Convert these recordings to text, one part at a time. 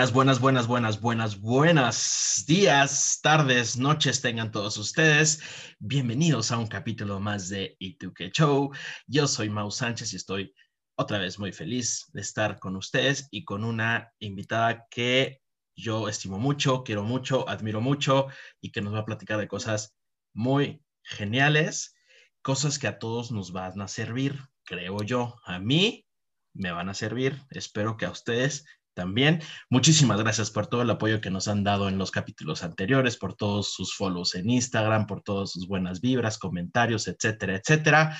Buenas, buenas, buenas, buenas, buenas, buenas días, tardes, noches tengan todos ustedes. Bienvenidos a un capítulo más de Ituque Show. Yo soy Mau Sánchez y estoy otra vez muy feliz de estar con ustedes y con una invitada que yo estimo mucho, quiero mucho, admiro mucho y que nos va a platicar de cosas muy geniales, cosas que a todos nos van a servir, creo yo. A mí me van a servir, espero que a ustedes también. Muchísimas gracias por todo el apoyo que nos han dado en los capítulos anteriores, por todos sus follows en Instagram, por todas sus buenas vibras, comentarios, etcétera, etcétera.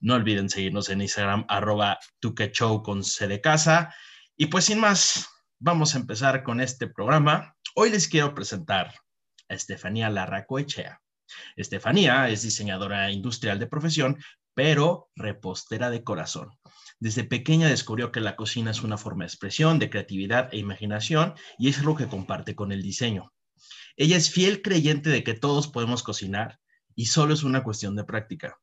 No olviden seguirnos en Instagram, arroba tuquechow con C de casa. Y pues sin más, vamos a empezar con este programa. Hoy les quiero presentar a Estefanía Larracoechea. Estefanía es diseñadora industrial de profesión, pero repostera de corazón. Desde pequeña descubrió que la cocina es una forma de expresión, de creatividad e imaginación y es algo que comparte con el diseño. Ella es fiel creyente de que todos podemos cocinar y solo es una cuestión de práctica.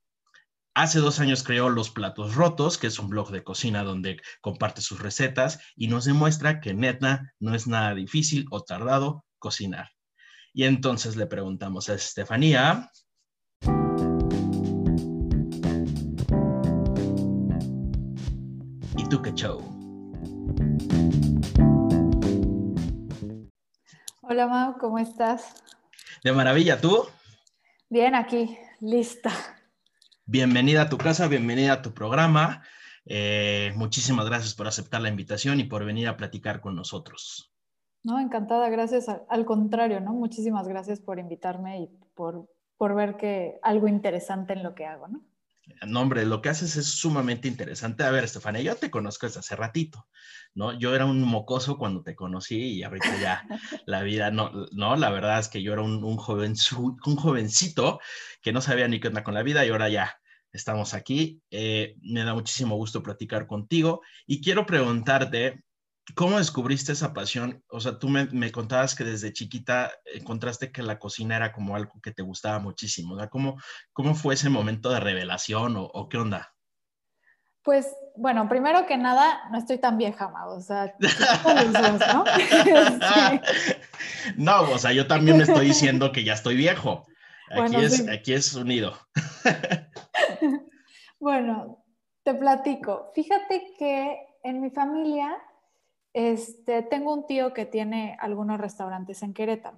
Hace dos años creó Los Platos Rotos, que es un blog de cocina donde comparte sus recetas y nos demuestra que neta no es nada difícil o tardado cocinar. Y entonces le preguntamos a Estefanía, Show. Hola Mau, ¿cómo estás? De maravilla, ¿tú? Bien, aquí, lista. Bienvenida a tu casa, bienvenida a tu programa. Eh, muchísimas gracias por aceptar la invitación y por venir a platicar con nosotros. No, encantada, gracias. Al contrario, ¿no? Muchísimas gracias por invitarme y por, por ver que algo interesante en lo que hago, ¿no? No, hombre, lo que haces es sumamente interesante. A ver, Estefania, yo te conozco desde hace ratito, ¿no? Yo era un mocoso cuando te conocí y ahorita ya la vida, no, no, la verdad es que yo era un, un, joven, un jovencito que no sabía ni qué onda con la vida y ahora ya estamos aquí. Eh, me da muchísimo gusto platicar contigo y quiero preguntarte, ¿Cómo descubriste esa pasión? O sea, tú me, contabas que desde chiquita encontraste que la cocina era como algo que te gustaba muchísimo. ¿cómo, ¿Cómo fue ese momento de revelación o, qué onda? Pues, bueno, primero que nada, no estoy tan vieja, ma, o sea, ¿no? no, o sea, yo también me estoy diciendo que ya estoy viejo. Aquí, es, aquí es unido. bueno, te platico. Fíjate que en mi familia este, tengo un tío que tiene algunos restaurantes en Querétaro.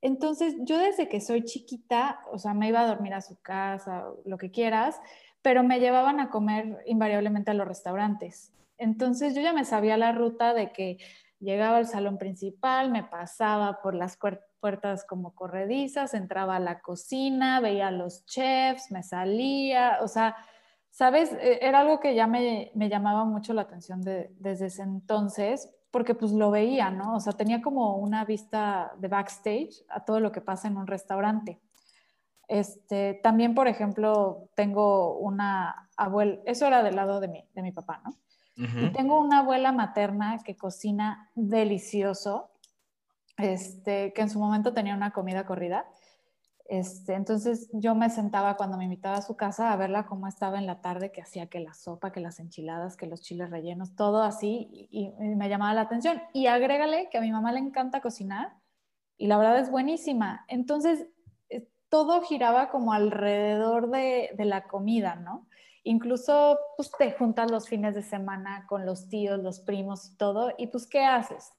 Entonces, yo desde que soy chiquita, o sea, me iba a dormir a su casa, lo que quieras, pero me llevaban a comer invariablemente a los restaurantes. Entonces, yo ya me sabía la ruta de que llegaba al salón principal, me pasaba por las puertas como corredizas, entraba a la cocina, veía a los chefs, me salía, o sea, ¿Sabes? E, era algo que ya me, llamaba mucho la atención desde ese entonces, porque pues lo veía, ¿no? O sea, tenía como una vista de backstage a todo lo que pasa en un restaurante. Este, también, por ejemplo, tengo una abuela, eso era del lado de mi, de mi papá, ¿no? Y tengo una abuela materna que cocina delicioso, este, que en su momento tenía una comida corrida este, entonces yo me sentaba cuando me invitaba a su casa a verla cómo estaba en la tarde, que hacía que la sopa, que las enchiladas, que los chiles rellenos, todo así, y, me llamaba la atención. Y agrégale que a mi mamá le encanta cocinar y la verdad es buenísima. Entonces eh, todo giraba como alrededor de, de la comida, ¿no? Incluso pues te juntas los fines de semana con los tíos, los primos y todo, y pues ¿qué haces?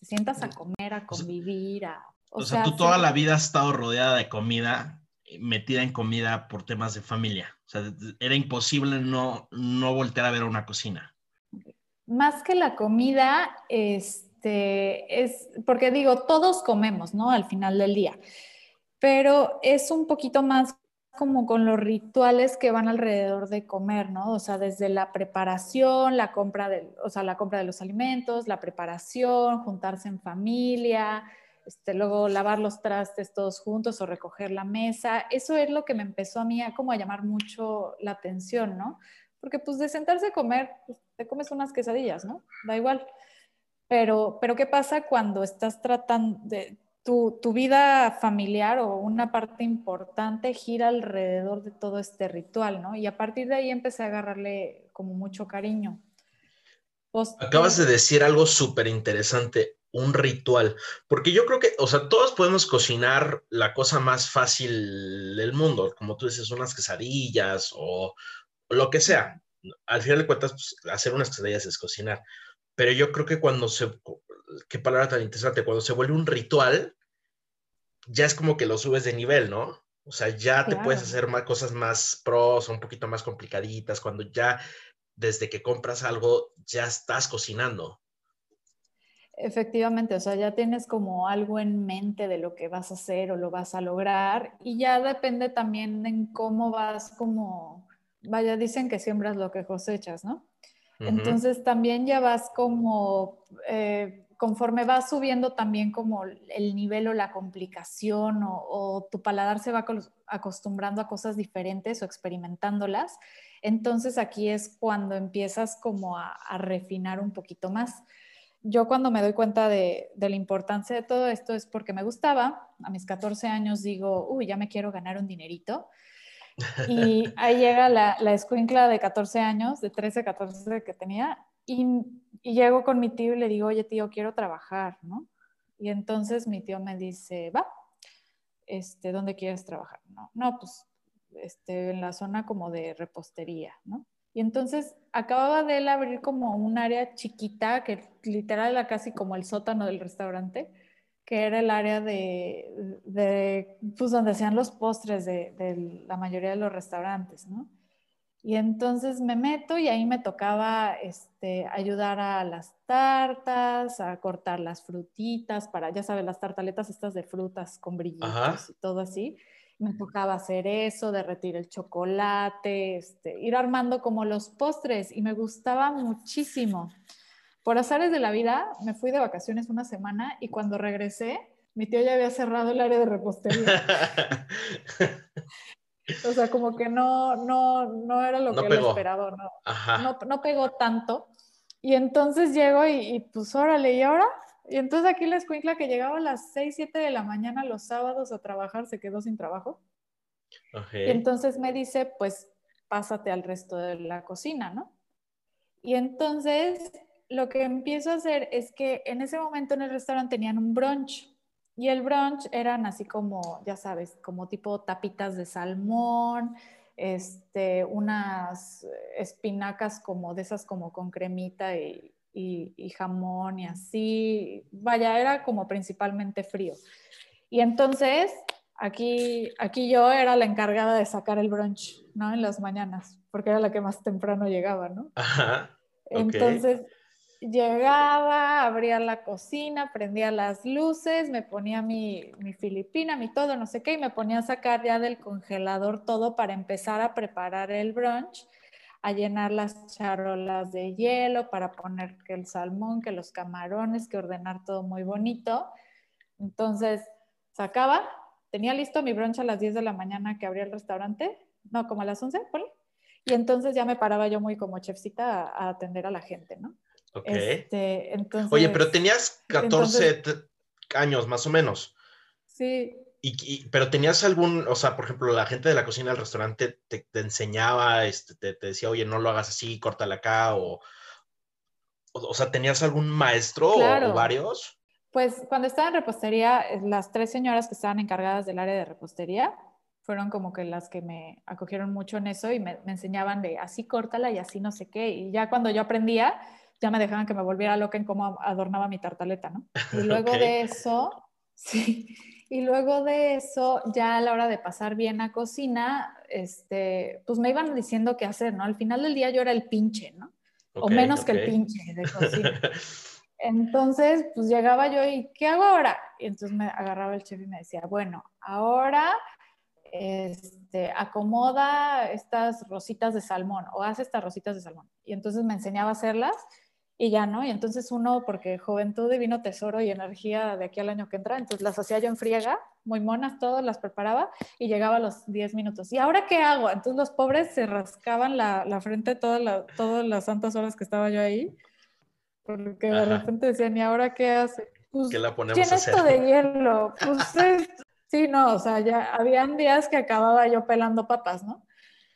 Te sientas a comer, a convivir, a o, sea, tú toda la vida has estado rodeada de comida, metida en comida por temas de familia. O sea, era imposible no, no voltear a ver una cocina. Más que la comida, este, es, porque digo, todos comemos, ¿no? Al final del día. Pero es un poquito más como con los rituales que van alrededor de comer, ¿no? O sea, desde la preparación, la compra de, o sea, la compra de los alimentos, la preparación, juntarse en familia, este, luego lavar los trastes todos juntos o recoger la mesa. Eso es lo que me empezó a mí a como a llamar mucho la atención, ¿no? Porque pues de sentarse a comer, pues, te comes unas quesadillas, ¿no? Da igual. Pero, pero ¿qué pasa cuando estás tratando de tu, tu vida familiar o una parte importante gira alrededor de todo este ritual, ¿no? Y a partir de ahí empecé a agarrarle como mucho cariño Acabas de decir algo súper interesante, un ritual, porque yo creo que, o sea, todos podemos cocinar la cosa más fácil del mundo, como tú dices, unas quesadillas o, lo que sea. Al final de cuentas, pues, hacer unas quesadillas es cocinar, pero yo creo que cuando se, qué palabra tan interesante, cuando se vuelve un ritual, ya es como que lo subes de nivel, ¿no? O sea, ya te puedes hacer más cosas más pros, un poquito más complicaditas, cuando ya desde que compras algo ya estás cocinando. Efectivamente, o sea, ya tienes como algo en mente de lo que vas a hacer o lo vas a lograr y ya depende también en cómo vas como, vaya, dicen que siembras lo que cosechas, ¿no? Entonces también ya vas como eh, conforme vas subiendo también como el nivel o la complicación o, tu paladar se va acostumbrando a cosas diferentes o experimentándolas, entonces aquí es cuando empiezas como a, refinar un poquito más. Yo cuando me doy cuenta de, la importancia de todo esto es porque me gustaba. A mis 14 años digo, uy, ya me quiero ganar un dinerito. Y ahí llega la, la escuincla de 14 años, de 13, 14 que tenía, y, llego con mi tío y le digo, oye tío, quiero trabajar, ¿no? Y entonces mi tío me dice, va, este, ¿dónde quieres trabajar? No, no pues este, en la zona como de repostería, ¿no? Y entonces acababa de él abrir como un área chiquita, que literal era casi como el sótano del restaurante, que era el área de, de pues donde hacían los postres de, de, la mayoría de los restaurantes, ¿no? Y entonces me meto y ahí me tocaba este, ayudar a las tartas, a cortar las frutitas, para, ya sabes, las tartaletas estas de frutas con brillitos y todo así. Me tocaba hacer eso, derretir el chocolate, este, ir armando como los postres y me gustaba muchísimo. Por azares de la vida, me fui de vacaciones una semana y cuando regresé, mi tío ya había cerrado el área de repostería. O sea, como que no, no, no era lo que él esperaba, no, no, pegó tanto. Y entonces llego y, pues órale, ¿y ahora? Y entonces aquí la escuincla que llegaba a las 6, 7 de la mañana los sábados a trabajar se quedó sin trabajo. Y entonces me dice, pues pásate al resto de la cocina, ¿no? Y entonces lo que empiezo a hacer es que en ese momento en el restaurante tenían un brunch. Y el brunch eran así como, ya sabes, como tipo tapitas de salmón, este, unas espinacas como de esas como con cremita y, jamón y así. Vaya, era como principalmente frío. Y entonces, aquí, aquí yo era la encargada de sacar el brunch, ¿no? En las mañanas, porque era la que más temprano llegaba, ¿no? Ajá. Entonces, llegaba, abría la cocina, prendía las luces, me ponía mi, mi, filipina, mi todo, no sé qué, y me ponía a sacar ya del congelador todo para empezar a preparar el brunch, a llenar las charolas de hielo, para poner que el salmón, que los camarones, que ordenar todo muy bonito. Entonces, sacaba, tenía listo mi brunch a las 10 de la mañana que abría el restaurante, no, como a las 11, Y entonces ya me paraba yo muy como chefcita a atender a la gente, ¿no? Este, Oye, pero tenías 14 años más o menos. Sí. Y, pero tenías algún, o sea, por ejemplo, la gente de la cocina del restaurante te, enseñaba, este, te, decía, oye, no lo hagas así, córtala acá, o, o, sea, ¿tenías algún maestro o varios? Pues cuando estaba en repostería, eh, las tres señoras que estaban encargadas del área de repostería fueron como que las que me acogieron mucho en eso y me, me enseñaban de así córtala y así no sé qué. Y ya cuando yo aprendía, ya me dejaban que me volviera loca en cómo adornaba mi tartaleta, ¿no? Y luego de eso, sí, y luego de eso, ya a la hora de pasar bien a cocina, este, pues me iban diciendo qué hacer, ¿no? Al final del día yo era el pinche, ¿no? o menos que el pinche de cocina. Entonces, pues llegaba yo y, ¿qué hago ahora? Y entonces me agarraba el chef y me decía, bueno, ahora este, acomoda estas rositas de salmón o hace estas rositas de salmón. Y entonces me enseñaba a hacerlas y ya no, y entonces uno, porque juventud divino tesoro y energía de aquí al año que entra, entonces las hacía yo en friega, muy monas, todas las preparaba y llegaba a los 10 minutos. ¿Y ahora qué hago? Entonces los pobres se rascaban la, la frente toda todas las santas horas que estaba yo ahí, porque de repente decían, ¿y ahora qué hace? Pues, ¿Qué la ponemos a hacer? esto de hielo? Pues sí, no, o sea, ya habían días que acababa yo pelando papas, ¿no?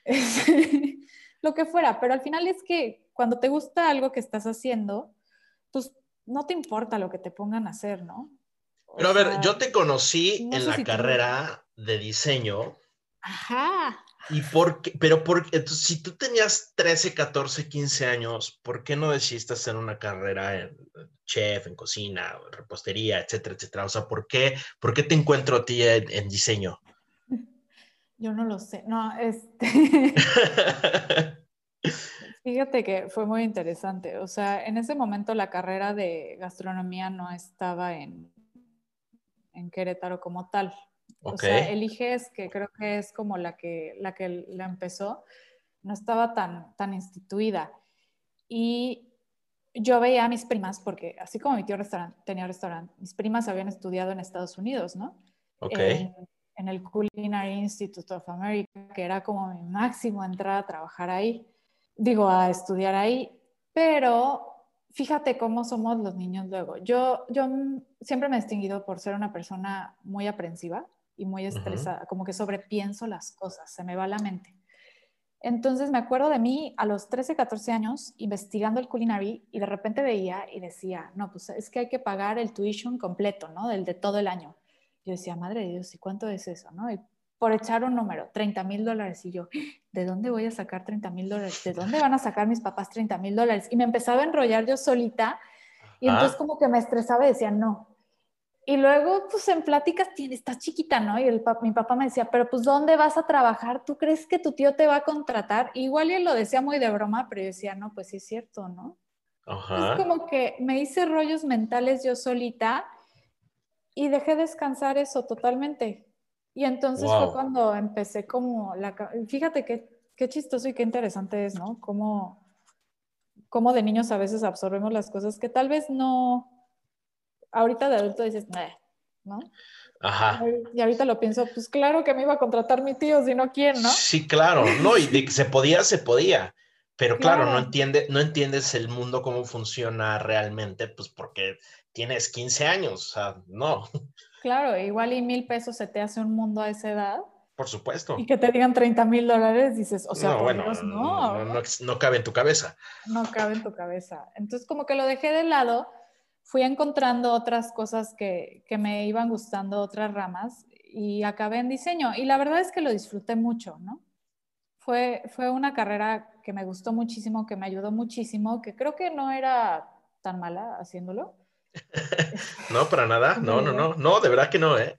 lo que fuera, pero al final es que cuando te gusta algo que estás haciendo, pues no te importa lo que te pongan a hacer, ¿no? pero a ver, yo te conocí en la carrera de diseño. Ajá. ¿Y por qué? Pero por, entonces, si tú tenías 13, 14, 15 años, ¿por qué no decidiste hacer una carrera en chef, en cocina, repostería, etcétera, etcétera? O sea, ¿por qué, por qué te encuentro a ti en, diseño? Yo no lo sé. No, este. Fíjate que fue muy interesante. O sea, en ese momento la carrera de gastronomía no estaba en, en Querétaro como tal. O sea, eliges, que creo que es como la que la, que la empezó, no estaba tan, tan instituida. Y yo veía a mis primas, porque así como mi tío tenía restaurante, mis primas habían estudiado en Estados Unidos, ¿no? En el Culinary Institute of America, que era como mi máximo entrar a trabajar ahí, digo, a estudiar ahí, pero fíjate cómo somos los niños luego. Yo, yo siempre me he distinguido por ser una persona muy aprensiva y muy estresada, como que sobrepienso las cosas, se me va la mente. Entonces me acuerdo de mí a los 13, 14 años investigando el culinary y de repente veía y decía, no, pues es que hay que pagar el tuition completo, ¿no? Del de todo el año. Yo decía, madre de Dios, ¿y cuánto es eso, no? Y por echar un número, 30 mil dólares. Y yo, ¿de dónde voy a sacar 30 mil dólares? ¿De dónde van a sacar mis papás 30 mil dólares? Y me empezaba a enrollar yo solita y entonces como que me estresaba y decía, no, y luego, pues en pláticas, estás chiquita, ¿no? Y el, mi papá me decía, pero pues ¿dónde vas a trabajar? ¿Tú crees que tu tío te va a contratar? Igual él lo decía muy de broma, pero yo decía, no, pues sí es cierto, ¿no? Ajá. Es como que me hice rollos mentales yo solita y dejé descansar eso totalmente. Y entonces fue cuando empecé como la... Fíjate qué, qué chistoso y qué interesante es, ¿no? Cómo, cómo de niños a veces absorbemos las cosas que tal vez no ahorita de adulto dices, ¿no? Ajá. Y ahorita lo pienso, pues claro que me iba a contratar mi tío, si no quién, ¿no? Sí, claro, no, y de que se podía, se podía. Pero claro, no, entiende, no entiendes el mundo cómo funciona realmente, pues porque tienes 15 años, o sea, no. Claro, igual y mil pesos se te hace un mundo a esa edad. Por supuesto. Y que te digan 30 mil dólares, dices, o sea, no, bueno, no. No, no cabe en tu cabeza. No cabe en tu cabeza. Entonces, como que lo dejé de lado fui encontrando otras cosas que, que, me iban gustando, otras ramas, y acabé en diseño. Y la verdad es que lo disfruté mucho, ¿no? Fue, fue una carrera que me gustó muchísimo, que me ayudó muchísimo, que creo que no era tan mala haciéndolo. No, para nada, no, no, no, no, de verdad que no, ¿eh?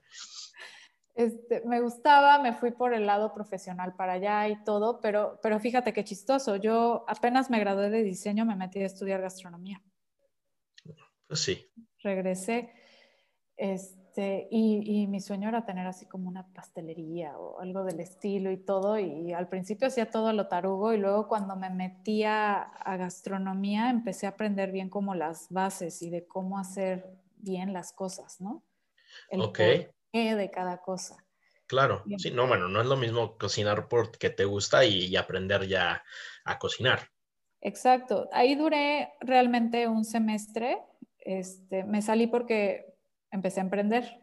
Este, me gustaba, me fui por el lado profesional para allá y todo, pero, pero fíjate qué chistoso, yo apenas me gradué de diseño, me metí a estudiar gastronomía. Pues sí. Regresé. Este, y, mi sueño era tener así como una pastelería o algo del estilo y todo. Y al principio hacía todo lo tarugo y luego cuando me metía a gastronomía empecé a aprender bien como las bases y de cómo hacer bien las cosas, ¿no? El okay. de cada cosa. Claro, sí, no, bueno, no es lo mismo cocinar porque te gusta y aprender ya a cocinar. Exacto, ahí duré realmente un semestre este, me salí porque empecé a emprender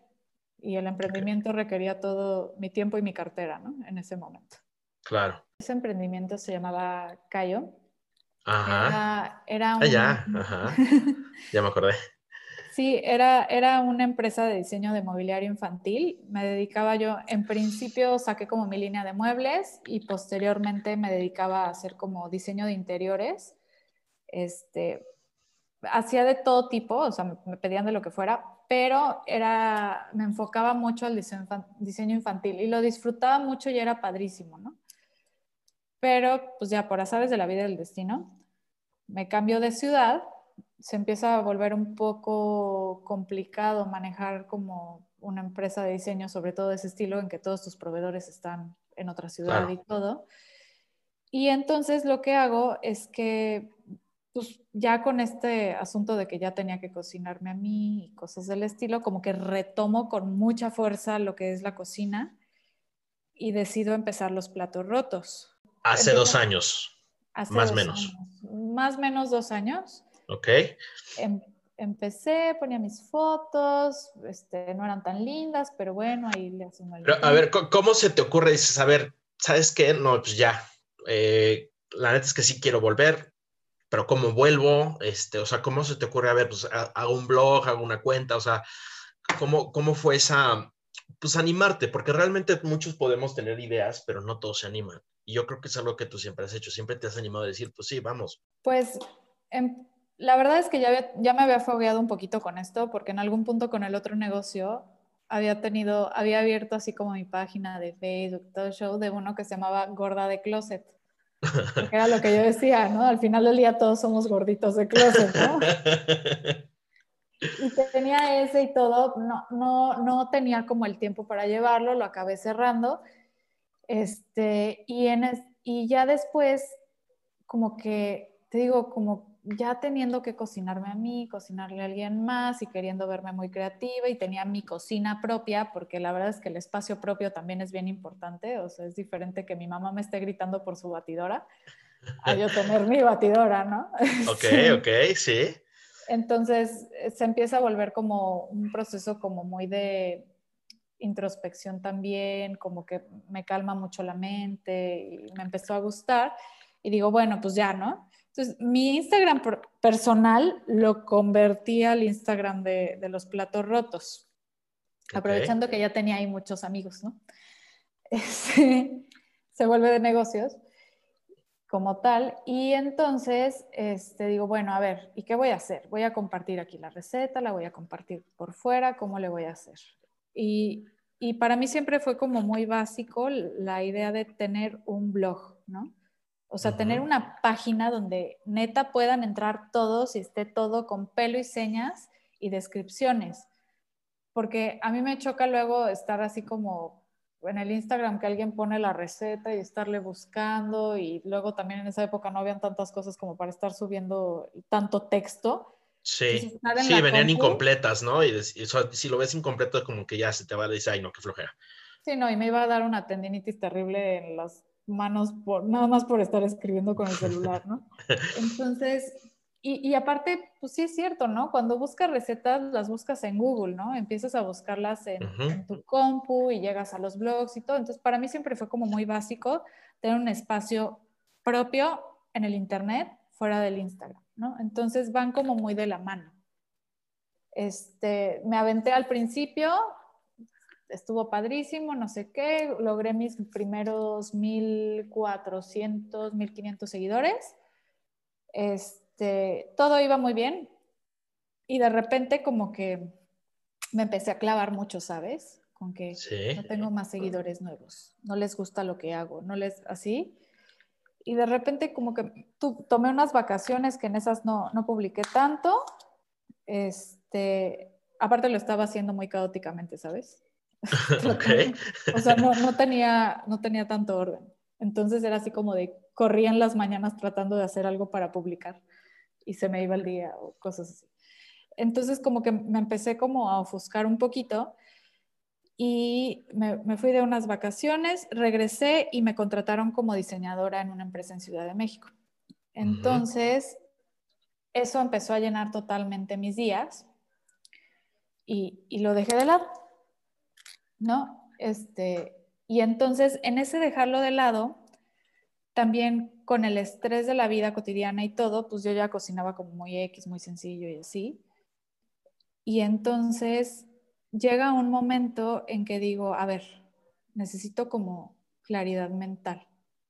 y el emprendimiento requería todo mi tiempo y mi cartera, ¿no? En ese momento. Claro. Ese emprendimiento se llamaba Cayo. Ajá. Era, ah, ya, ajá. ya me acordé. Sí, era, era una empresa de diseño de mobiliario infantil. Me dedicaba yo, en principio saqué como mi línea de muebles y posteriormente me dedicaba a hacer como diseño de interiores. Este, hacía de todo tipo, o sea, me pedían de lo que fuera, pero era, me enfocaba mucho al diseño infantil y lo disfrutaba mucho y era padrísimo, ¿no? Pero pues ya por azares de la vida del destino, me cambio de ciudad, se empieza a volver un poco complicado manejar como una empresa de diseño, sobre todo de ese estilo, en que todos tus proveedores están en otra ciudad y todo. Y entonces lo que hago es que pues ya con este asunto de que ya tenía que cocinarme a mí y cosas del estilo, como que retomo con mucha fuerza lo que es la cocina y decido empezar los platos rotos. Hace dos años, más o menos. Más o menos dos años. Ok. Em, empecé, ponía mis fotos, este, no eran tan lindas, pero bueno, ahí le hacemos el... a ver, ¿cómo se te ocurre? Dices, a ver, ¿sabes qué? No, pues ya, eh, la neta es que sí quiero volver, pero ¿cómo vuelvo? Este, o sea, ¿cómo se te ocurre? A ver, pues hago un blog, hago una cuenta, o sea, ¿cómo, cómo fue esa, pues animarte? Porque realmente muchos podemos tener ideas, pero no todos se animan. Y yo creo que es algo que tú siempre has hecho, siempre te has animado a decir, pues sí, vamos. Pues en la verdad es que ya, ya me había fogueado un poquito con esto, porque en algún punto con el otro negocio había tenido, había abierto así como mi página de Facebook, todo show de uno que se llamaba Gorda de Closet. Era lo que yo decía, ¿no? Al final del día todos somos gorditos de closet, ¿no? Y tenía ese y todo, no, no, no tenía como el tiempo para llevarlo, lo acabé cerrando. Este, y, en y ya después, como que, te digo, como ya teniendo que cocinarme a mí, cocinarle a alguien más y queriendo verme muy creativa y tenía mi cocina propia, porque la verdad es que el espacio propio también es bien importante, o sea, es diferente que mi mamá me esté gritando por su batidora a yo tener mi batidora, ¿no? Ok, ok, sí. Entonces se empieza a volver como un proceso como muy de introspección también, como que me calma mucho la mente y me empezó a gustar y digo, bueno, pues ya, ¿no? Entonces, mi Instagram personal lo convertí al Instagram de, los platos rotos, aprovechando que ya tenía ahí muchos amigos, ¿no? Este, se vuelve de negocios como tal. Y entonces este, digo, bueno, a ver, ¿y qué voy a hacer? Voy a compartir aquí la receta, la voy a compartir por fuera, ¿cómo le voy a hacer? Y, y para mí siempre fue como muy básico la idea de tener un blog, ¿no? O sea, tener una página donde neta puedan entrar todos y esté todo con pelo y señas y descripciones. Porque a mí me choca luego estar así como en el Instagram que alguien pone la receta y estarle buscando y luego también en esa época no habían tantas cosas como para estar subiendo tanto texto. Sí, sí, venían incompletas, ¿no? Y, si lo ves incompleto como que ya se te va a decir, ay, no, qué flojera. Sí, no, y me iba a dar una tendinitis terrible en las manos por, nada más por estar escribiendo con el celular, ¿no? Entonces, y, y, aparte, pues sí es cierto, ¿no? Cuando buscas recetas, las buscas en Google, ¿no? Empiezas a buscarlas en, en, tu compu y llegas a los blogs y todo. Entonces, para mí siempre fue como muy básico tener un espacio propio en el Internet fuera del Instagram, ¿no? Entonces van como muy de la mano. Este, me aventé al principio, estuvo padrísimo, no sé qué, logré mis primeros 1400, 1500 seguidores. Este, todo iba muy bien y de repente como que me empecé a clavar mucho, ¿sabes? Con que no tengo más seguidores nuevos, no les gusta lo que hago, no les así. Y de repente como que tu, tomé unas vacaciones que en esas no, no publiqué tanto. Este, aparte lo estaba haciendo muy caóticamente, ¿sabes? o sea, no, no, tenía, no tenía tanto orden. Entonces era así como de corría en las mañanas tratando de hacer algo para publicar y se me iba el día o cosas así. Entonces como que me empecé como a ofuscar un poquito y me, me, fui de unas vacaciones, regresé y me contrataron como diseñadora en una empresa en Ciudad de México. Entonces, eso empezó a llenar totalmente mis días y, y lo dejé de lado. ¿No? Este, y entonces, en ese dejarlo de lado, también con el estrés de la vida cotidiana y todo, pues yo ya cocinaba como muy X, muy sencillo y así. Y entonces llega un momento en que digo, a ver, necesito como claridad mental,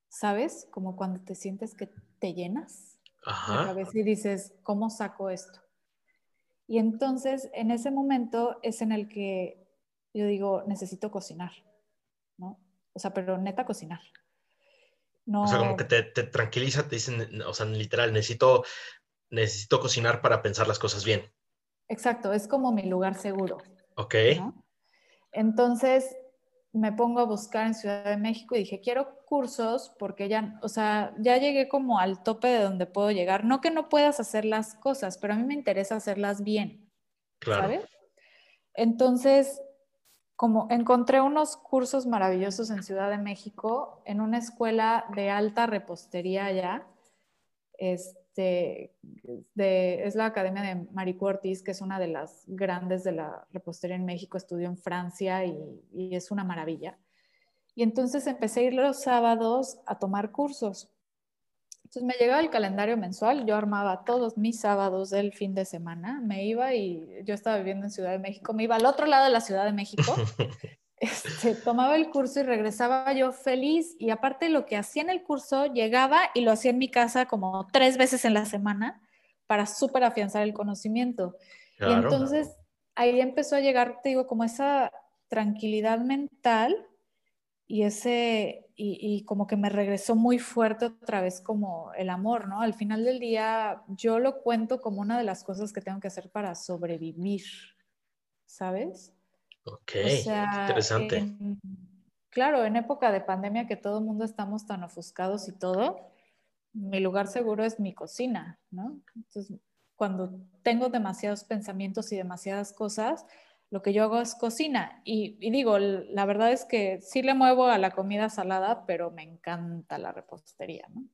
¿sabes? Como cuando te sientes que te llenas a la y dices, ¿cómo saco esto? Y entonces en ese momento es en el que yo digo, necesito cocinar, ¿no? O sea, pero neta cocinar. No... O sea, como que te, te, tranquiliza, te dicen, o sea, literal, necesito, necesito cocinar para pensar las cosas bien. Exacto, es como mi lugar seguro. Ok. Entonces me pongo a buscar en Ciudad de México y dije, quiero cursos porque ya, o sea, ya llegué como al tope de donde puedo llegar. No que no puedas hacer las cosas, pero a mí me interesa hacerlas bien. Claro. ¿Sabes? Entonces como encontré unos cursos maravillosos en Ciudad de México, en una escuela de alta repostería allá. Este, es la Academia de Maricu Ortiz, que es una de las grandes de la repostería en México, estudió en Francia y, y es una maravilla. Y entonces empecé a ir los sábados a tomar cursos. Entonces me llegaba el calendario mensual, yo armaba todos mis sábados del fin de semana, me iba y yo estaba viviendo en Ciudad de México, me iba al otro lado de la Ciudad de México, este, tomaba el curso y regresaba yo feliz y aparte lo que hacía en el curso, llegaba y lo hacía en mi casa como tres veces en la semana para súper afianzar el conocimiento. Y entonces ahí empezó a llegar, te digo, como esa tranquilidad mental y ese, y, como que me regresó muy fuerte otra vez como el amor, ¿no? Al final del día yo lo cuento como una de las cosas que tengo que hacer para sobrevivir, ¿sabes? Ok, interesante. claro, en época de pandemia que todo el mundo estamos tan ofuscados y todo, mi lugar seguro es mi cocina, ¿no? Entonces, cuando tengo demasiados pensamientos y demasiadas cosas, lo que yo hago es cocina. Y, digo, la verdad es que sí le muevo a la comida salada, pero me encanta la repostería, ¿no?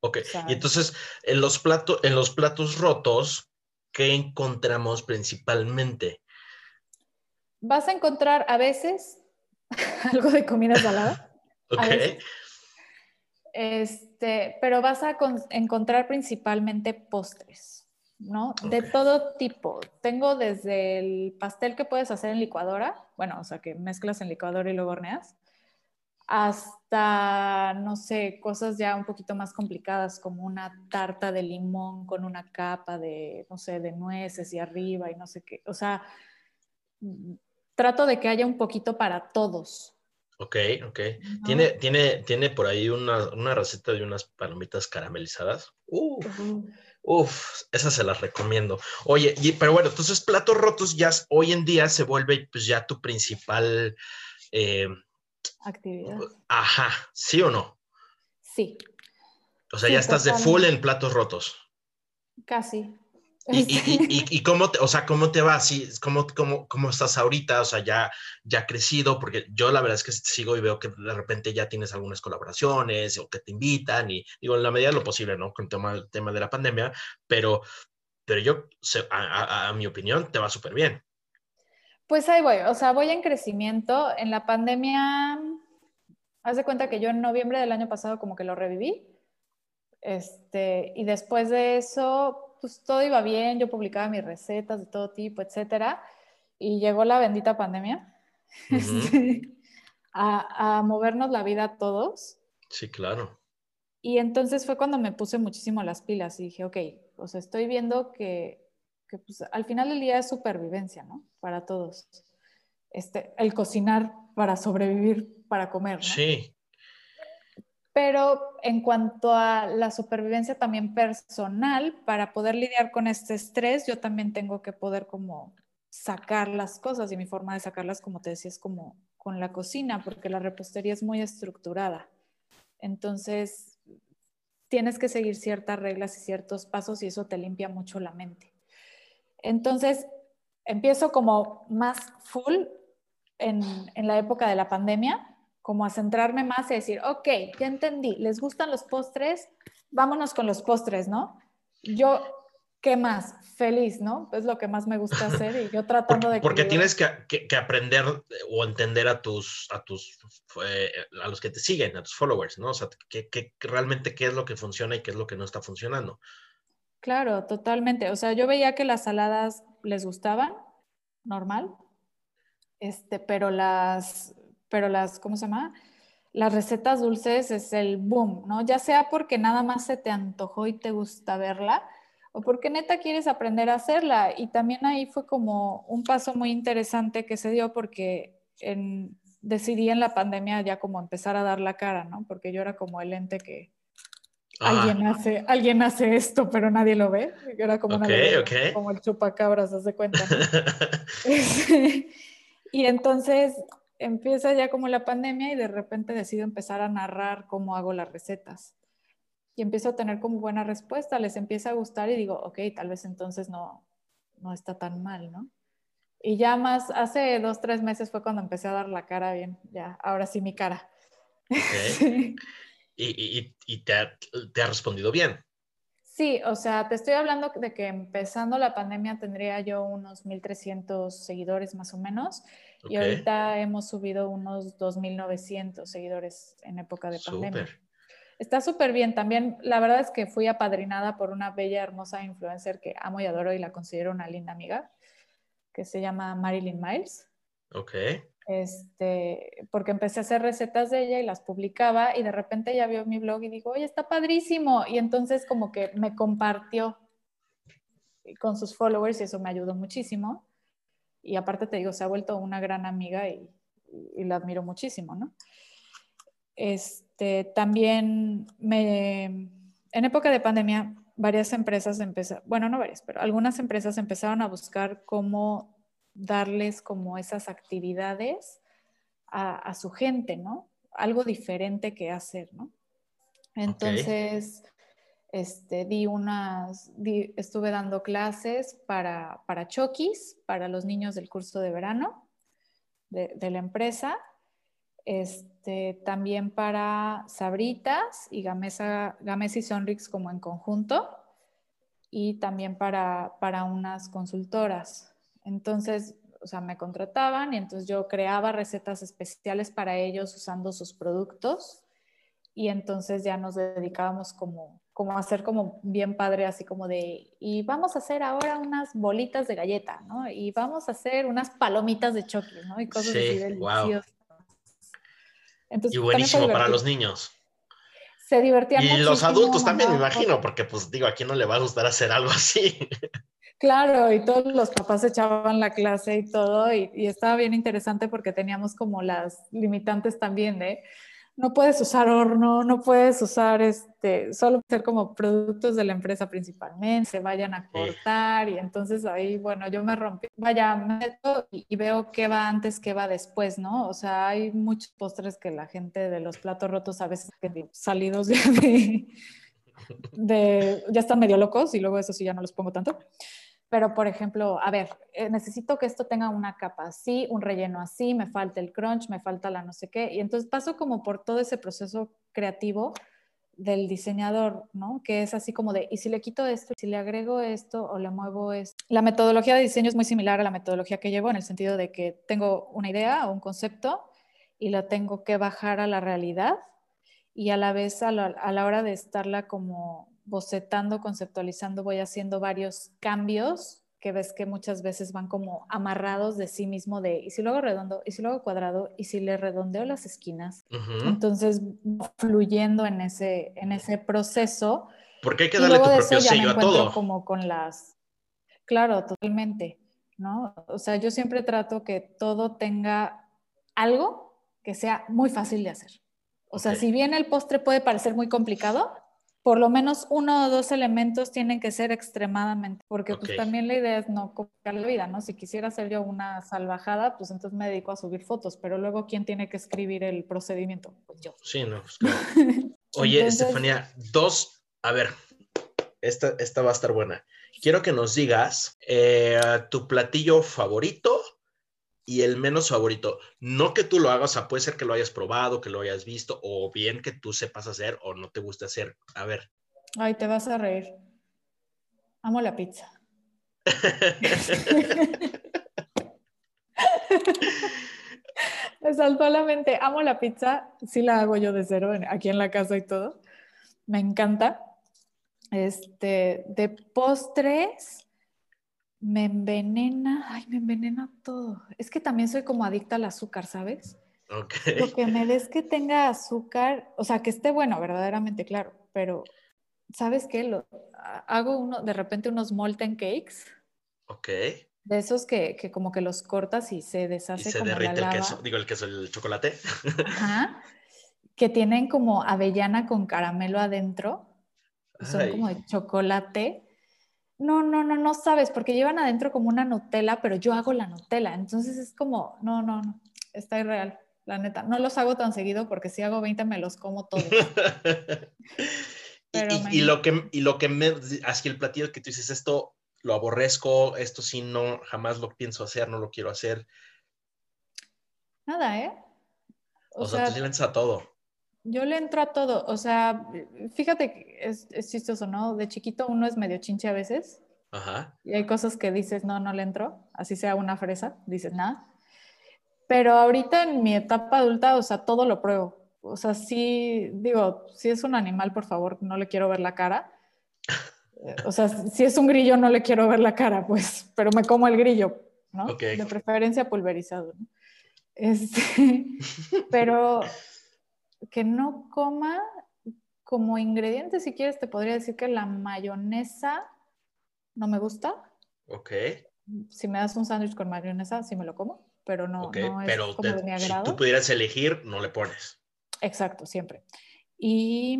Ok, y entonces en los, platos, en los platos rotos, ¿qué encontramos principalmente? Vas a encontrar a veces algo de comida salada. ok. Este, pero vas a encontrar principalmente postres. ¿No? De todo tipo. Tengo desde el pastel que puedes hacer en licuadora, bueno, o sea, que mezclas en licuadora y luego horneas, hasta, no sé, cosas ya un poquito más complicadas como una tarta de limón con una capa de, no sé, de nueces y arriba y no sé qué. O sea, trato de que haya un poquito para todos. Ok, ok. ¿Tiene, tiene, tiene por ahí una, receta de unas palomitas caramelizadas. Uh. Uf, esas se las recomiendo. Oye, y, pero bueno, entonces platos rotos ya hoy en día se vuelve pues ya tu principal eh, actividad. Ajá, ¿sí o no? Sí. O sea, ya estás de full en platos rotos. Casi. ¿Y, cómo te, o sea, cómo te va? ¿Cómo, cómo, cómo estás ahorita? O sea, ya, ya crecido, porque yo la verdad es que sigo y veo que de repente ya tienes algunas colaboraciones o que te invitan y digo, en la medida de lo posible, ¿no? Con el tema, el tema de la pandemia, pero, pero yo, a, a mi opinión, te va súper bien. Pues ahí voy, o sea, voy en crecimiento. En la pandemia, haz de cuenta que yo en noviembre del año pasado como que lo reviví. Este, y después de eso, pues todo iba bien, yo publicaba mis recetas de todo tipo, etcétera, y llegó la bendita pandemia este, a, movernos la vida a todos. Sí, claro. Y entonces fue cuando me puse muchísimo las pilas y dije, ok, o sea, estoy viendo que, que pues, al final del día es supervivencia, ¿no? Para todos. Este, el cocinar para sobrevivir, para comer. ¿no? Sí, pero en cuanto a la supervivencia también personal, para poder lidiar con este estrés, yo también tengo que poder como sacar las cosas y mi forma de sacarlas, como te decía, es como con la cocina, porque la repostería es muy estructurada. Entonces, tienes que seguir ciertas reglas y ciertos pasos y eso te limpia mucho la mente. Entonces, empiezo como más full en, en la época de la pandemia, como a centrarme más y decir, ok, ya entendí, les gustan los postres, vámonos con los postres, ¿no? Yo, ¿qué más? Feliz, ¿no? Es lo que más me gusta hacer y yo tratando de... Porque tienes que, que, aprender o entender a tus, a tus, eh, a los que te siguen, a tus followers, ¿no? O sea, que, que, realmente qué es lo que funciona y qué es lo que no está funcionando. Claro, totalmente. O sea, yo veía que las saladas les gustaban, normal, este, pero las pero las, ¿cómo se llama? Las recetas dulces es el boom, ¿no? Ya sea porque nada más se te antojó y te gusta verla, o porque neta quieres aprender a hacerla. Y también ahí fue como un paso muy interesante que se dio porque en, decidí en la pandemia ya como empezar a dar la cara, ¿no? Porque yo era como el ente que alguien, hace, alguien hace esto, pero nadie lo ve. Yo era como, como el chupacabras, haz de cuenta. y entonces empieza ya como la pandemia y de repente decido empezar a narrar cómo hago las recetas. Y empiezo a tener como buena respuesta, les empieza a gustar y digo, ok, tal vez entonces no, no está tan mal, ¿no? Y ya más, hace dos, tres meses fue cuando empecé a dar la cara bien, ya, ahora sí mi cara. ¿Y, y, te, ha, te, ha, respondido bien? Sí, o sea, te estoy hablando de que empezando la pandemia tendría yo unos 1.300 seguidores más o menos y ahorita hemos subido unos 2.900 seguidores en época de pandemia. Está súper bien. También, la verdad es que fui apadrinada por una bella, hermosa influencer que amo y adoro y la considero una linda amiga, que se llama Marilyn Miles. Ok. Este, porque empecé a hacer recetas de ella y las publicaba y de repente ella vio mi blog y dijo, oye, está padrísimo. Y entonces como que me compartió con sus followers y eso me ayudó muchísimo. Y aparte te digo, se ha vuelto una gran amiga y, y la admiro muchísimo, ¿no? Este, también me, en época de pandemia, varias empresas empezaron, bueno, no varias, pero algunas empresas empezaron a buscar cómo darles como esas actividades a, su gente, ¿no? Algo diferente que hacer, ¿no? Entonces, este, di unas, estuve dando clases para, para Chokis, para los niños del curso de verano de, la empresa. Este, también para Sabritas y Gamesa, Gamesa y Sonrix como en conjunto, y también para, para unas consultoras. Entonces, o sea, me contrataban y entonces yo creaba recetas especiales para ellos usando sus productos y entonces ya nos dedicábamos como, como a hacer como bien padre, así como de, y vamos a hacer ahora unas bolitas de galleta, ¿no? Y vamos a hacer unas palomitas de choque, ¿no? Y cosas así deliciosas y buenísimo para los niños. Se divertían Y los adultos también, me imagino, porque pues digo, ¿a quién no le va a gustar hacer algo así? Claro, y todos los papás echaban la clase y todo, y, y estaba bien interesante porque teníamos como las limitantes también de no puedes usar horno, no puedes usar este, solo ser como productos de la empresa principalmente, se vayan a cortar y entonces ahí, bueno, yo me rompí, vaya, meto y, veo qué va antes, qué va después, ¿no? O sea, hay muchos postres que la gente de los platos rotos a veces salidos de, de, ya están medio locos y luego eso sí ya no los pongo tanto. Pero, por ejemplo, a ver, eh, necesito que esto tenga una capa así, un relleno así, me falta el crunch, me falta la no sé qué. Y entonces paso como por todo ese proceso creativo del diseñador, ¿no? Que es así como de, y si le quito esto, si le agrego esto o le muevo esto. La metodología de diseño es muy similar a la metodología que llevo en el sentido de que tengo una idea o un concepto y la tengo que bajar a la realidad y a la vez a la, a la hora de estarla como bocetando, conceptualizando, voy haciendo varios cambios que ves que muchas veces van como amarrados de sí mismo de, y si luego redondo, y si luego cuadrado, y si le redondeo las esquinas. Entonces, fluyendo en ese, en ese proceso. Porque hay que darle tu propio sello a todo. Como con las... Claro, totalmente, ¿no? O sea, yo siempre trato que todo tenga algo que sea muy fácil de hacer. O sea, si bien el postre puede parecer muy complicado, por lo menos uno o dos elementos tienen que ser extremadamente, porque pues también la idea es no copiar la vida, ¿no? Si quisiera hacer yo una salvajada, pues entonces me dedico a subir fotos, pero luego ¿quién tiene que escribir el procedimiento? Pues yo. Sí, no, pues claro. Oye, Estefanía, dos, a ver, esta, esta va a estar buena. Quiero que nos digas eh, tu platillo favorito y el menos favorito. No que tú lo hagas, o sea, puede ser que lo hayas probado, que lo hayas visto, o bien que tú sepas hacer o no te guste hacer. A ver. Ay, te vas a reír. Amo la pizza. Me saltó a la mente, amo la pizza, sí la hago yo de cero, aquí en la casa y todo. Me encanta. Este, de postres, me envenena, ay, me envenena todo. Es que también soy como adicta al azúcar, ¿sabes? Ok. Lo que me des que tenga azúcar, o sea, que esté bueno, verdaderamente, claro, pero ¿sabes qué? Lo, hago uno, de repente unos molten cakes. Ok. De esos que, que como que los cortas y se deshace y se como derrite la el queso, digo el queso, el chocolate. Ajá. Que tienen como avellana con caramelo adentro. Son Ay. como de chocolate. No, no, no, no sabes, porque llevan adentro como una Nutella, pero yo hago la Nutella. Entonces es como, no, no, no, está irreal, la neta. No los hago tan seguido porque si hago 20 me los como todos. Y, lo que, y lo que me, así el platillo que tú dices, esto lo aborrezco, esto sí no, jamás lo pienso hacer, no lo quiero hacer. Nada, ¿eh? O, sea, tú sí a todo. Yo le entro a todo, o sea, fíjate que es, es chistoso, ¿no? De chiquito uno es medio chinche a veces Ajá. y hay cosas que dices, no, no le entro, así sea una fresa, dices nada. Pero ahorita en mi etapa adulta, o sea, todo lo pruebo. o sea, sí, digo, si es un animal, por favor, no le quiero ver la cara. O sea, si es un grillo, no le quiero ver la cara, pues, pero me como el grillo, ¿no? De preferencia pulverizado, ¿no? Este, pero que no coma como ingrediente, si quieres, te podría decir que la mayonesa no me gusta. Ok. Si me das un sándwich con mayonesa, sí me lo como, pero no, no es pero como de mi agrado. Si tú pudieras elegir, no le pones. Exacto, siempre. Y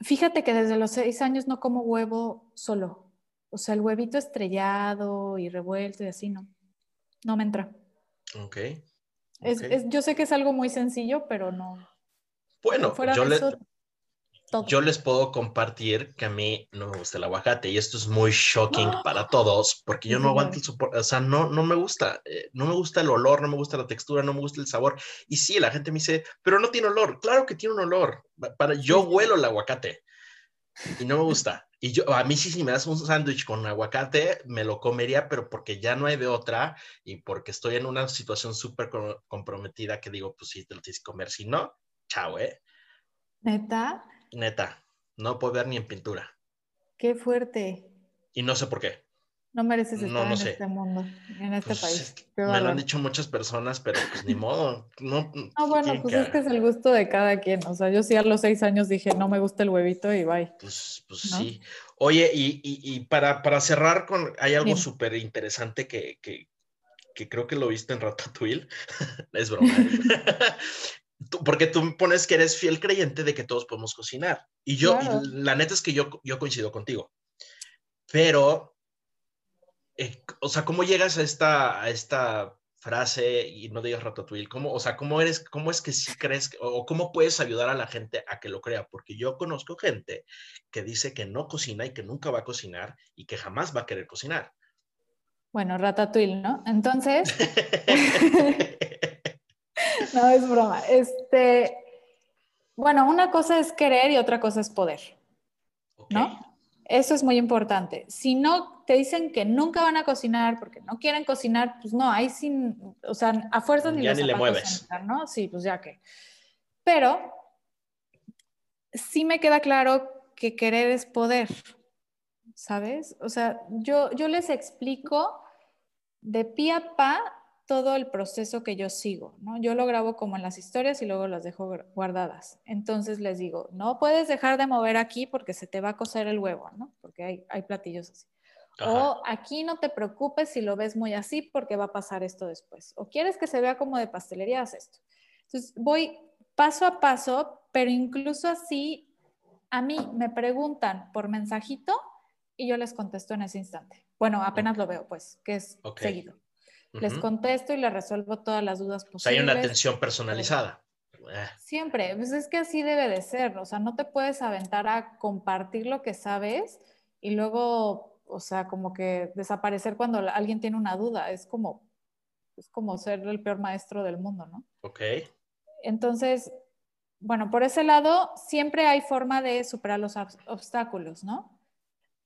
fíjate que desde los seis años no como huevo solo. O sea, el huevito estrellado y revuelto y así, no. No me entra. Ok. Es, yo sé que es algo muy sencillo, pero no. Bueno, yo, le, yo les puedo compartir que a mí no me gusta el aguacate y esto es muy shocking para todos porque yo no aguanto el soporte, o sea, no, no me gusta, eh, no me gusta el olor, no me gusta la textura, no me gusta el sabor. Y sí, la gente me dice, pero no tiene olor. Claro que tiene un olor. Para, yo huelo el aguacate y no me gusta. Y yo, a mí sí, si me das un sándwich con aguacate, me lo comería, pero porque ya no hay de otra y porque estoy en una situación súper comprometida que digo, pues sí, te lo tienes que comer. Si no, chao, ¿eh? ¿Neta? Neta, no puedo ver ni en pintura. Qué fuerte. Y no sé por qué. No mereces estar en este mundo, en este pues, país. me lo han dicho muchas personas, pero pues ni modo. No, ah, bueno, pues es que es el gusto de cada quien. O sea, yo sí a los seis años dije, no me gusta el huevito y bye. Pues, pues sí. Oye, y, y, para, para, cerrar con, hay algo súper interesante que, que, que, creo que lo viste en Ratatouille. es broma. porque tú pones que eres fiel creyente de que todos podemos cocinar. Y yo, la neta es que yo, yo coincido contigo. Pero, eh, o sea, ¿cómo llegas a esta, a esta frase y no digas ratatouille? ¿Cómo, o sea, ¿cómo, eres, ¿cómo es que sí crees o cómo puedes ayudar a la gente a que lo crea? Porque yo conozco gente que dice que no cocina y que nunca va a cocinar y que jamás va a querer cocinar. Bueno, ratatouille, ¿no? Entonces... no, es broma. Este, bueno, una cosa es querer y otra cosa es poder. ¿No? Eso es muy importante. Si no te dicen que nunca van a cocinar porque no quieren cocinar, pues no, ahí sin, o sea, a fuerzas ni ya ni le mueves. ¿no? Sí, pues ya que. Pero sí me queda claro que querer es poder, ¿sabes? O sea, yo, yo les explico de pie a pa todo el proceso que yo sigo, ¿no? Yo lo grabo como en las historias y luego las dejo guardadas. Entonces les digo, no puedes dejar de mover aquí porque se te va a cocer el huevo, ¿no? Porque hay, hay platillos así. O aquí no te preocupes si lo ves muy así porque va a pasar esto después. O quieres que se vea como de pastelería, haz esto. Entonces voy paso a paso, pero incluso así a mí me preguntan por mensajito y yo les contesto en ese instante. Bueno, apenas lo veo, pues, que es seguido les contesto y les resuelvo todas las dudas posibles. hay una atención personalizada. Eh. Siempre, pues es que así debe de ser, o sea, no te puedes aventar a compartir lo que sabes y luego, o sea, como que desaparecer cuando alguien tiene una duda, es como, es como ser el peor maestro del mundo, ¿no? Ok. Entonces, bueno, por ese lado, siempre hay forma de superar los obstáculos, ¿no?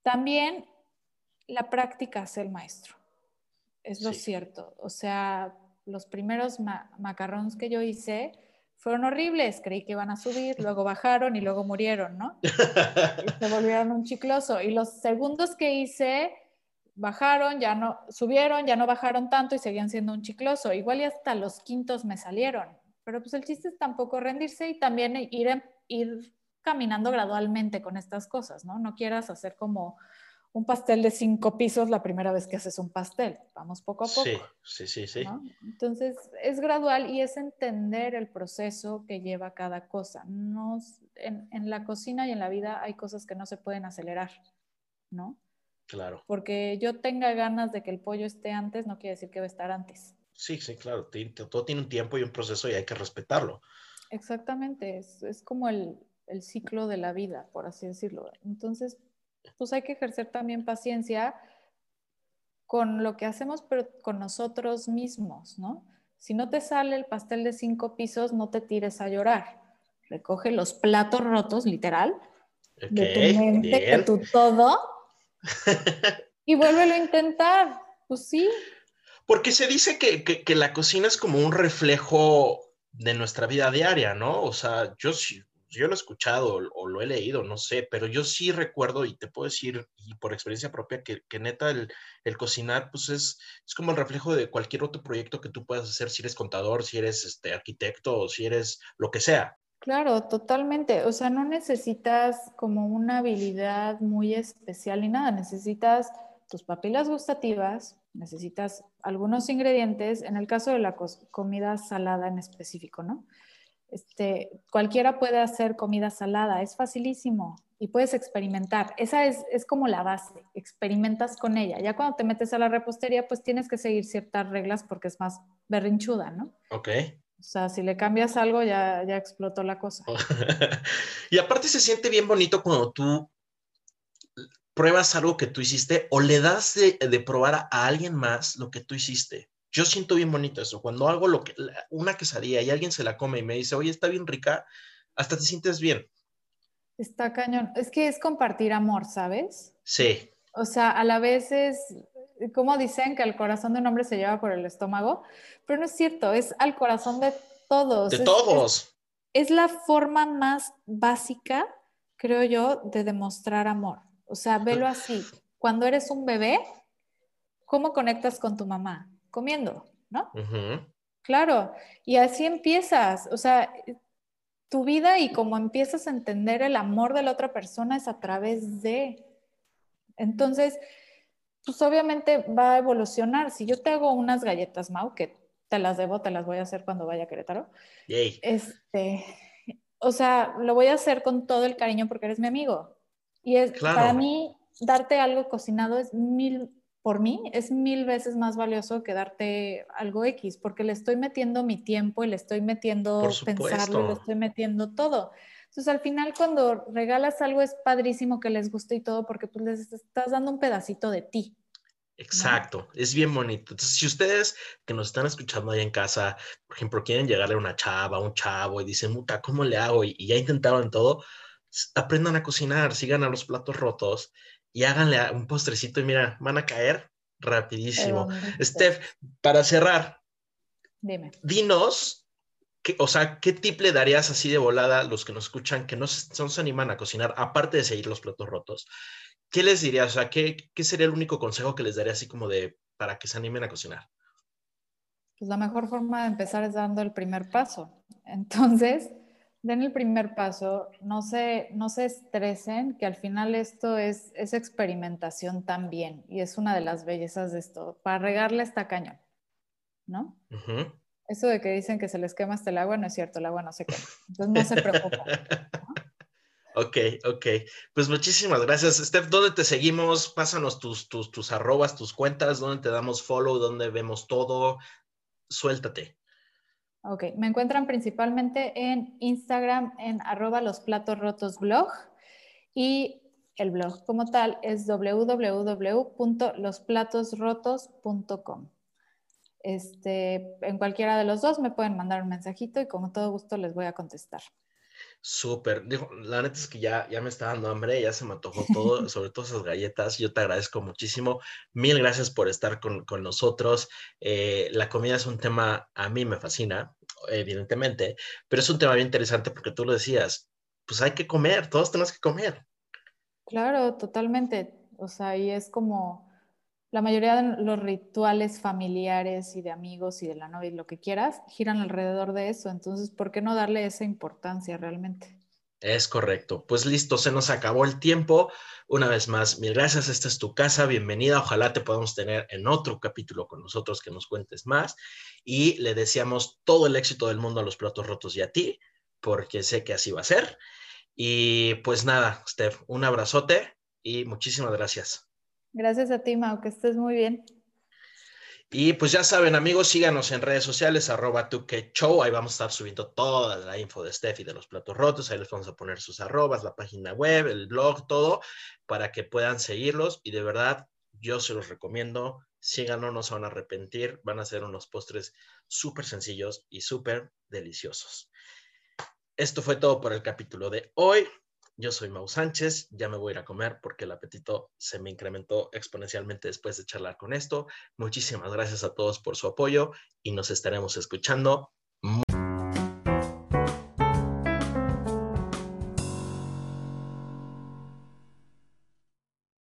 También la práctica es el maestro es lo cierto. O sea, los primeros macarrones que yo hice fueron horribles. Creí que iban a subir, luego bajaron y luego murieron, ¿no? se volvieron un chicloso. Y los segundos que hice bajaron, ya no subieron, ya no bajaron tanto y seguían siendo un chicloso. Igual y hasta los quintos me salieron. Pero pues el chiste es tampoco rendirse y también ir, ir caminando gradualmente con estas cosas, ¿no? No quieras hacer como un pastel de cinco pisos la primera vez que haces un pastel. Vamos poco a poco. Sí, sí, sí, sí. Entonces, es gradual y es entender el proceso que lleva cada cosa. No, en, en, la cocina y en la vida hay cosas que no se pueden acelerar, ¿no? Claro. Porque yo tenga ganas de que el pollo esté antes, no quiere decir que va a estar antes. Sí, sí, claro. Todo tiene un tiempo y un proceso y hay que respetarlo. Exactamente. Es, es como el, el ciclo de la vida, por así decirlo. Entonces, pues hay que ejercer también paciencia con lo que hacemos, pero con nosotros mismos, ¿no? Si no te sale el pastel de cinco pisos, no te tires a llorar. Recoge los platos rotos, literal, de tu mente, de tu todo, y vuélvelo a intentar. Pues sí. Porque se dice que, que, la cocina es como un reflejo de nuestra vida diaria, ¿no? O sea, yo sí, yo lo he escuchado o lo he leído, no sé, pero yo sí recuerdo y te puedo decir, y por experiencia propia, que, que neta el, el, cocinar, pues es, es como el reflejo de cualquier otro proyecto que tú puedas hacer, si eres contador, si eres este, arquitecto o si eres lo que sea. Claro, totalmente. O sea, no necesitas como una habilidad muy especial ni nada, necesitas tus papilas gustativas, necesitas algunos ingredientes, en el caso de la comida salada en específico, ¿no? Este, cualquiera puede hacer comida salada, es facilísimo y puedes experimentar. Esa es, es, como la base, experimentas con ella. Ya cuando te metes a la repostería, pues tienes que seguir ciertas reglas porque es más berrinchuda, ¿no? Ok. O sea, si le cambias algo, ya, ya explotó la cosa. y aparte se siente bien bonito cuando tú pruebas algo que tú hiciste o le das de, de probar a, a alguien más lo que tú hiciste. Yo siento bien bonito eso. Cuando hago lo que, una quesadilla y alguien se la come y me dice, oye, está bien rica, hasta te sientes bien. Está cañón. Es que es compartir amor, ¿sabes? Sí. O sea, a la vez es, como dicen, que el corazón de un hombre se lleva por el estómago, pero no es cierto, es al corazón de todos. De todos. Es, es la forma más básica, creo yo, de demostrar amor. O sea, velo así. Cuando eres un bebé, ¿cómo conectas con tu mamá? Comiendo, ¿no? Claro, y así empiezas, o sea, tu vida y como empiezas a entender el amor de la otra persona es a través de. Entonces, pues obviamente va a evolucionar. Si yo te hago unas galletas, Mau, que te las debo, te las voy a hacer cuando vaya a Querétaro. Este, o sea, lo voy a hacer con todo el cariño porque eres mi amigo. Y es, para mí, darte algo cocinado es mil por mí es mil veces más valioso que darte algo X, porque le estoy metiendo mi tiempo y le estoy metiendo pensarlo, le estoy metiendo todo. Entonces, al final, cuando regalas algo, es padrísimo que les guste y todo, porque tú pues, les estás dando un pedacito de ti. Exacto, es bien bonito. Entonces, si ustedes que nos están escuchando ahí en casa, por ejemplo, quieren llegarle a una chava, a un chavo y dicen, muta, ¿cómo le hago? Y, y ya intentaron todo, aprendan a cocinar, sigan a los platos rotos y háganle un postrecito y mira, van a caer rapidísimo. Steph, para cerrar, Dime. dinos, que, o sea, ¿qué tip le darías así de volada a los que nos escuchan que no se, no se animan a cocinar, aparte de seguir los platos rotos? ¿Qué les dirías? O sea, ¿qué, ¿qué sería el único consejo que les daría así como de para que se animen a cocinar? Pues la mejor forma de empezar es dando el primer paso. Entonces, den el primer paso, no se, no se estresen, que al final esto es, es experimentación también y es una de las bellezas de esto. Para regarle está cañón, ¿no? Eso de que dicen que se les quema hasta el agua no es cierto, el agua no se quema. Entonces no se preocupen. Ok, ok. Pues muchísimas gracias. Steph, ¿dónde te seguimos? Pásanos tus, tus, tus arrobas, tus cuentas, dónde te damos follow, dónde vemos todo. Suéltate. Ok, me encuentran principalmente en Instagram en arroba los platos rotos blog y el blog como tal es www.losplatosrotos.com. Este, en cualquiera de los dos me pueden mandar un mensajito y con todo gusto les voy a contestar. Súper. Digo, la neta es que ya, ya me está dando hambre, ya se me antojó todo, sobre todo esas galletas. Yo te agradezco muchísimo. Mil gracias por estar con, con nosotros. Eh, la comida es un tema, a mí me fascina, evidentemente, pero es un tema bien interesante porque tú lo decías, pues hay que comer, todos tenemos que comer. Claro, totalmente. O sea, y es como la mayoría de los rituales familiares y de amigos y de la novia y lo que quieras giran alrededor de eso. Entonces, ¿por qué no darle esa importancia realmente? Es correcto. Pues listo, se nos acabó el tiempo. Una vez más, mil gracias. Esta es tu casa. Bienvenida. Ojalá te podamos tener en otro capítulo con nosotros que nos cuentes más. Y le deseamos todo el éxito del mundo a los platos rotos y a ti, porque sé que así va a ser. Y pues nada, Steph, un abrazote y muchísimas gracias. Gracias a ti, Mau, que estés muy bien. Y pues ya saben, amigos, síganos en redes sociales, arroba show. Ahí vamos a estar subiendo toda la info de Steph y de los platos rotos. Ahí les vamos a poner sus arrobas, la página web, el blog, todo, para que puedan seguirlos. Y de verdad, yo se los recomiendo. Síganos, no se van a arrepentir. Van a ser unos postres súper sencillos y súper deliciosos. Esto fue todo por el capítulo de hoy. Yo soy Mau Sánchez, ya me voy a ir a comer porque el apetito se me incrementó exponencialmente después de charlar con esto. Muchísimas gracias a todos por su apoyo y nos estaremos escuchando